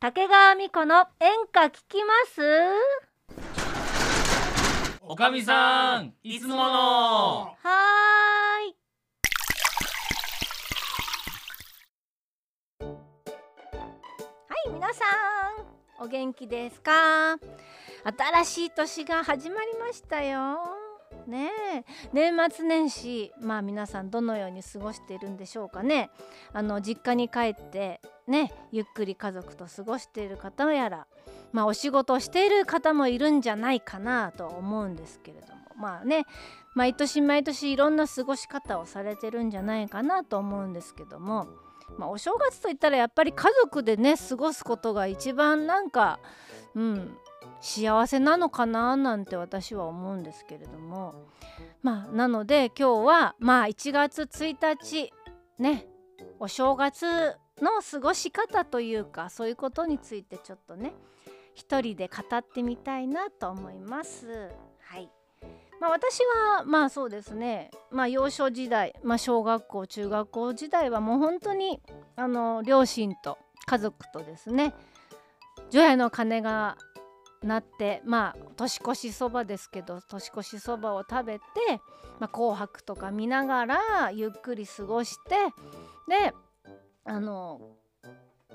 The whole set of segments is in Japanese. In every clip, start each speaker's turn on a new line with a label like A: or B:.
A: 竹川美子の演歌聞きます？
B: おかみさんいつもの。
A: はーい。はい皆さんお元気ですか？新しい年が始まりましたよね。年末年始まあ皆さんどのように過ごしているんでしょうかね。あの実家に帰ってねゆっくり家族と過ごしている方やらまあお仕事をしている方もいるんじゃないかなと思うんですけれども。まあね毎年毎年いろんな過ごし方をされてるんじゃないかなと思うんですけども、まあ、お正月といったらやっぱり家族でね過ごすことが一番なんかうん幸せなのかななんて私は思うんですけれども。まあなので今日はまあ1月1日ねお正月の過ごし方というかそういうことについてちょっとね一人で語ってみたいなと思います。はい。まあ、私はまあそうですね、まあ、幼少時代、まあ、小学校中学校時代はもう本当にあの両親と家族とですね除夜の鐘が鳴ってまあ年越しそばですけど年越しそばを食べて、まあ、紅白とか見ながらゆっくり過ごしてであの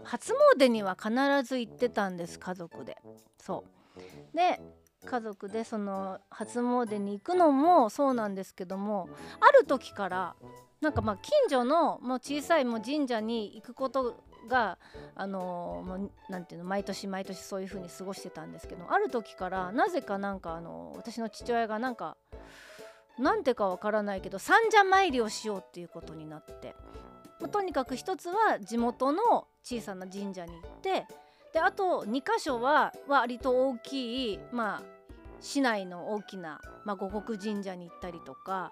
A: 初詣には必ず行ってたんです家族で。そうで家族でその初詣に行くのもそうなんですけどもある時からなんかまあ近所のもう小さいもう神社に行くことがあのもうなんていうの毎年毎年そういう風に過ごしてたんですけどある時からなぜかなんかあの私の父親がなんかなんてかわからないけど三社参りをしようっていうことになってまあとにかく一つは地元の小さな神社に行ってであと2箇所は割と大きいまあ市内の大きな、まあ、五穀神社に行ったりとか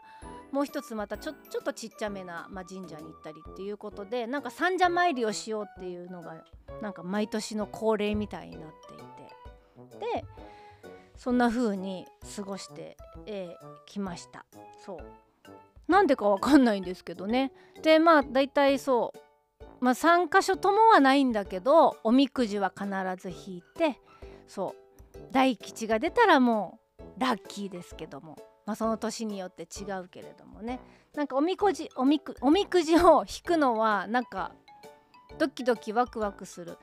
A: もう一つまたちょちょっとちっちゃめな、まあ、神社に行ったりっていうことでなんか三社参りをしようっていうのがなんか毎年の恒例みたいになっていて。でそんな風に過ごしてき、えー、ました。そう。なんでかわかんないんですけどね。でまあ大体そう。まあ3箇所ともはないんだけどおみくじは必ず引いてそう。大吉が出たらもうラッキーですけども、まあ、その年によって違うけれどもね。なんかおみくじおみくおみくじを引くのはなんかドキドキワクワクする、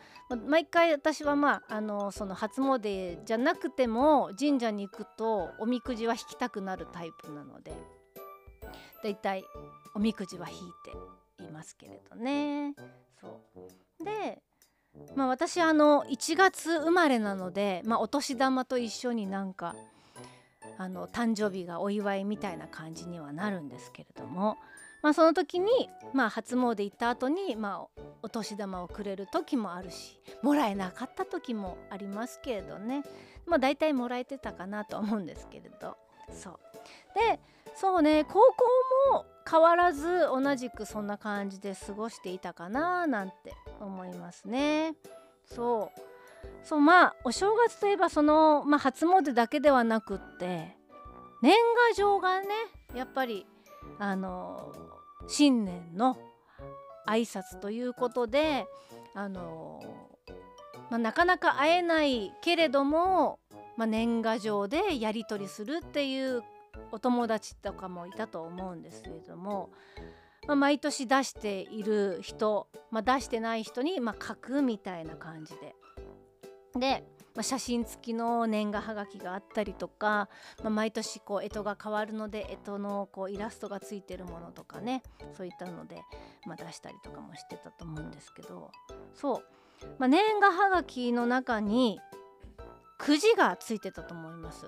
A: 毎回私はまああのその初詣じゃなくても神社に行くとおみくじは引きたくなるタイプなので。だいたいおみくじは引いていますけれどね。そう。でまあ私あの1月生まれなので、まあ、お年玉と一緒になんかあの誕生日がお祝いみたいな感じにはなるんですけれども、まあ、その時に、まあ、初詣行った後にまあお年玉をくれる時もあるしもらえなかった時もありますけれどね。まあ大体もらえてたかなと思うんですけれど。そう。でそうね高校も変わらず同じくそんな感じで過ごしていたかななんて思いますね。そうそうまあお正月といえばその、まあ、初詣だけではなくって年賀状がねやっぱりあの新年の挨拶ということであの、まあ、なかなか会えないけれども、まあ、年賀状でやり取りするっていうお友達とかもいたと思うんですけれども、まあ、毎年出している人、まあ、出してない人にま書くみたいな感じで。で、まあ、写真付きの年賀はがきがあったりとか、まあ、毎年こう干支が変わるので干支のこうイラストがついてるものとかねそういったので、まあ、出したりとかもしてたと思うんですけどそう、まあ、年賀はがきの中にくじがついてたと思います。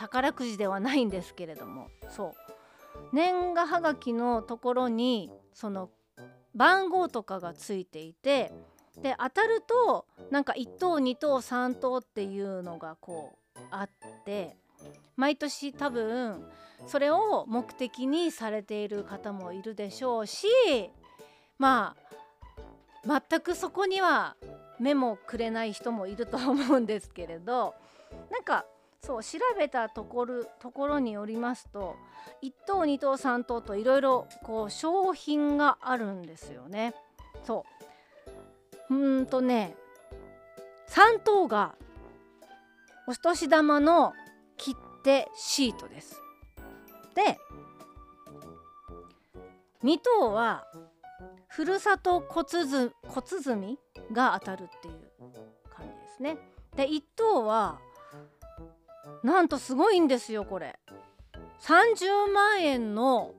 A: 宝くじではないんですけれども。そう。年賀はがきのところにその番号とかがついていてで当たるとなんか1等2等3等っていうのがこうあって毎年多分それを目的にされている方もいるでしょうしまあ全くそこには目もくれない人もいると思うんですけれどなんかそう調べたところところによりますと1等2等3等といろいろこう商品があるんですよね。そう。うんとね3等がお年玉の切手シートです。で2等はふるさと小鼓小鼓が当たるっていう感じですね。で1等はなんとすごいんですよこれ。30万円の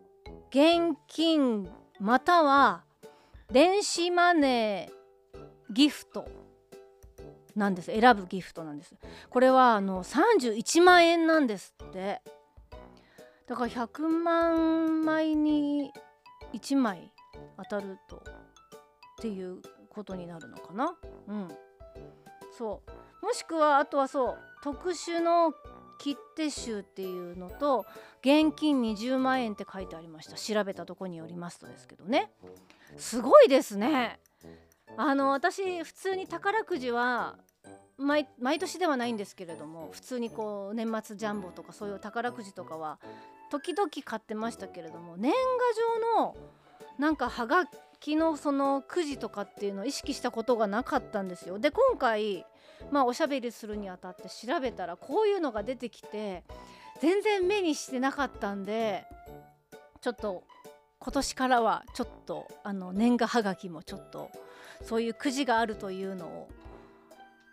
A: 現金または電子マネーギフトなんです。選ぶギフトなんです。これはあの31万円なんですって。だから100万枚に1枚当たるとっていうことになるのかな。うん。そう。もしくはあとはそう特殊の切手集っていうのと現金20万円って書いてありました。調べたとこによりますとですけどね。すごいですね。あの私普通に宝くじは毎年ではないんですけれども普通にこう年末ジャンボとかそういう宝くじとかは時々買ってましたけれども年賀状のなんかはがきのそのくじとかっていうのを意識したことがなかったんですよ。で今回まあおしゃべりするにあたって調べたらこういうのが出てきて全然目にしてなかったんでちょっと今年からはちょっとあの年賀はがきもちょっとそういうくじがあるというのを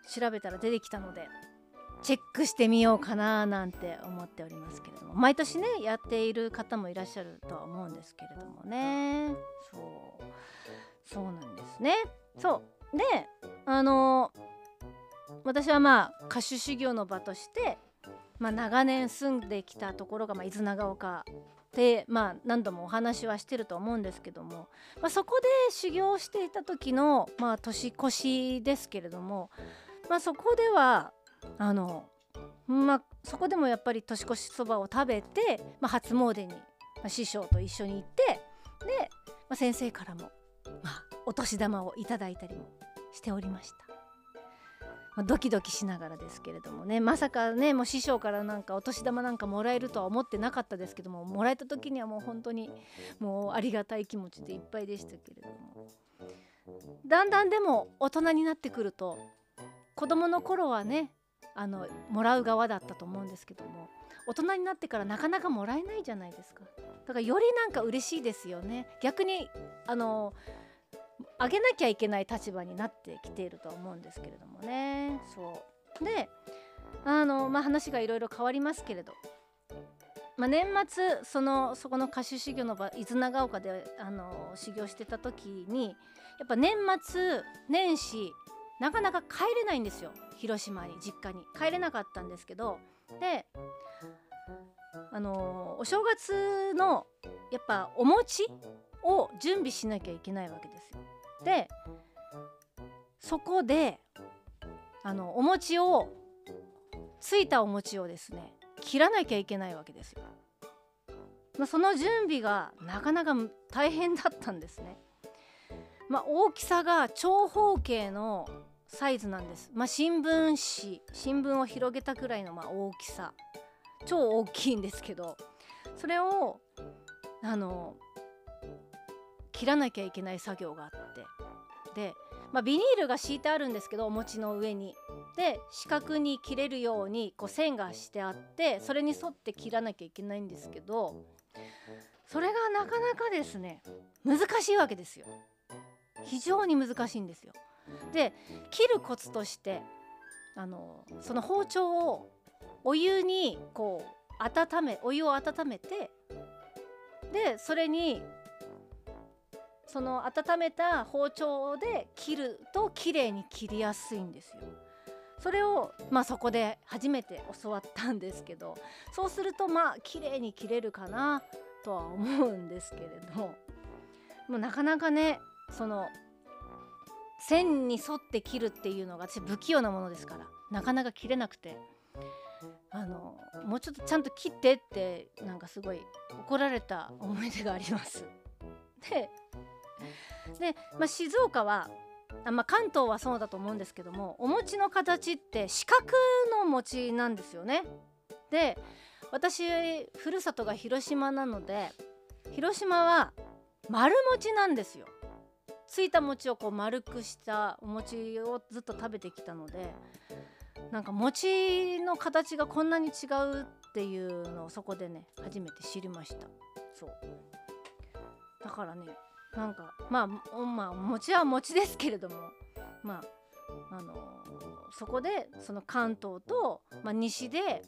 A: 調べたら出てきたのでチェックしてみようかななんて思っておりますけれども毎年ねやっている方もいらっしゃるとは思うんですけれどもね。そう。そうなんですね。そう。であの私はまあ歌手修行の場として、まあ、長年住んできたところが、まあ、伊豆長岡で、まあ、何度もお話はしてると思うんですけども、まあ、そこで修行していた時の、まあ、年越しですけれども、まあ、そこではあのまあそこでもやっぱり年越しそばを食べて、まあ、初詣に、まあ、師匠と一緒に行ってで、まあ、先生からも、まあ、お年玉をいただいたりもしておりました。まあ、ドキドキしながらですけれどもね。まさかねもう師匠からなんかお年玉なんかもらえるとは思ってなかったですけどももらえた時にはもう本当にもうありがたい気持ちでいっぱいでしたけれども。だんだんでも大人になってくると子供の頃はねあのもらう側だったと思うんですけども大人になってからなかなかもらえないじゃないですか。だからよりなんか嬉しいですよね。逆にあのあげなきゃいけない立場になってきているとは思うんですけれどもね。そう。であのまあ話がいろいろ変わりますけれど。まあ、年末そのそこの歌手修行の場伊豆長岡であの修行してた時にやっぱ年末年始なかなか帰れないんですよ。広島に実家に。帰れなかったんですけど。であのお正月のやっぱお餅を準備しなきゃいけないわけですよ。でそこであのお餅をついたお餅をですね切らなきゃいけないわけですよ。まあ、その準備がなかなか大変だったんですね。まあ、大きさが長方形のサイズなんです。まあ、新聞紙新聞を広げたくらいのま大きさ超大きいんですけどそれをあの切らなきゃいけない作業があってで、まあ、ビニールが敷いてあるんですけどお餅の上に。で四角に切れるようにこう線がしてあってそれに沿って切らなきゃいけないんですけどそれがなかなかですね難しいわけですよ。非常に難しいんですよ。で切るコツとしてあのその包丁をお湯にこう温めお湯を温めてでそれにその温めた包丁で切ると綺麗に切りやすいんですよ。それをまあそこで初めて教わったんですけどそうするとまあ綺麗に切れるかなとは思うんですけれどもうなかなかねその線に沿って切るっていうのが私不器用なものですからなかなか切れなくてあのもうちょっとちゃんと切ってってなんかすごい怒られた思い出があります。でで、まあ、静岡はあ、まあ、関東はそうだと思うんですけどもお餅の形って四角の餅なんですよね。で私ふるさとが広島なので広島は丸餅なんですよ。ついた餅をこう丸くしたお餅をずっと食べてきたのでなんか餅の形がこんなに違うっていうのをそこでね初めて知りましたそうだからねなんかまあまあ餅は餅ですけれどもまああのそこでその関東と、まあ、西で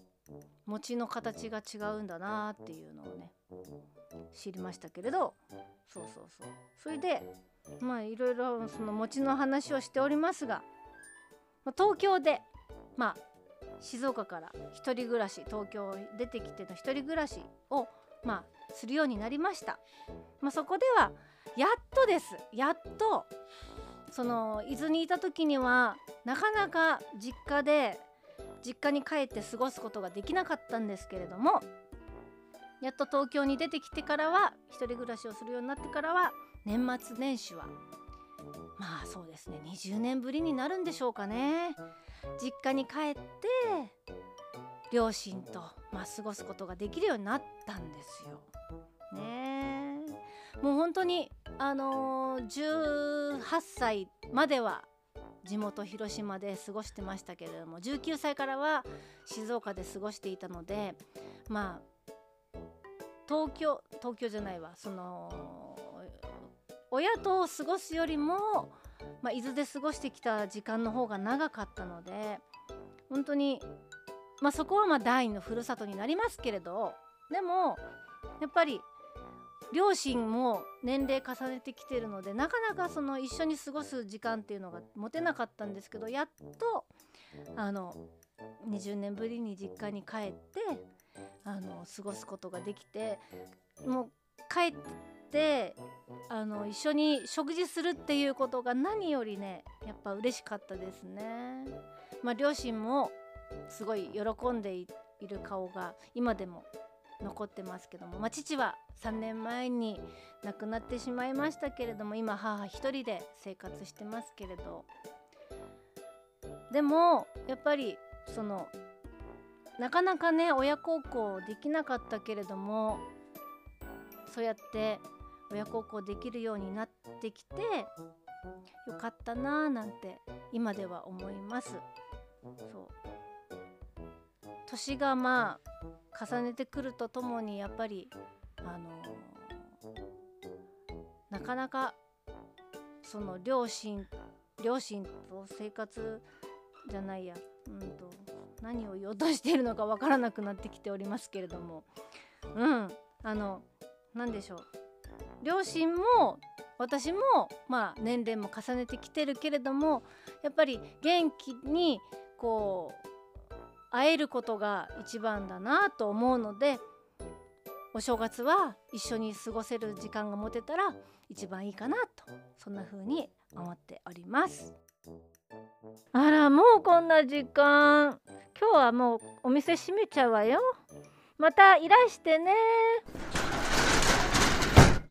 A: 餅の形が違うんだなっていうのをね知りましたけれどそうそうそう。それでまあいろいろその餅の話をしておりますが、まあ、東京でまあ静岡から一人暮らし東京出てきての一人暮らしをまあするようになりました、まあ、そこではやっとです。やっと。その伊豆にいた時にはなかなか実家で実家に帰って過ごすことができなかったんですけれどもやっと東京に出てきてからは一人暮らしをするようになってからは年末年始はまあそうですね20年ぶりになるんでしょうかね。実家に帰って両親と、まあ、過ごすことができるようになったんですよ。ねもう本当にあのー、18歳までは地元広島で過ごしてましたけれども19歳からは静岡で過ごしていたのでまあ東京東京じゃないわその親と過ごすよりも、まあ、伊豆で過ごしてきた時間の方が長かったので本当に、まあ、そこはまあ第二のふるさとになりますけれどでもやっぱり両親も年齢重ねてきてるのでなかなかその一緒に過ごす時間っていうのが持てなかったんですけどやっとあの20年ぶりに実家に帰ってあの過ごすことができてもう帰ってあの一緒に食事するっていうことが何よりねやっぱ嬉しかったですね。まあ、両親もすごい喜んでいる顔が今でも残ってますけども、まあ、父は3年前に亡くなってしまいましたけれども今母一人で生活してますけれど。でもやっぱりそのなかなかね親孝行できなかったけれどもそうやって親孝行できるようになってきてよかったなーなんて今では思います。そう。年がまあ重ねてくるとともにやっぱりあの、なかなかその両親両親と生活じゃないやうんと何を言おうとしているのかわからなくなってきておりますけれども。うんあの何でしょう。両親も私もまあ年齢も重ねてきてるけれどもやっぱり元気にこう会えることが一番だなと思うのでお正月は一緒に過ごせる時間が持てたら一番いいかなとそんな風に思っております。あらもうこんな時間。今日はもうお店閉めちゃうわよ。またいらしてね。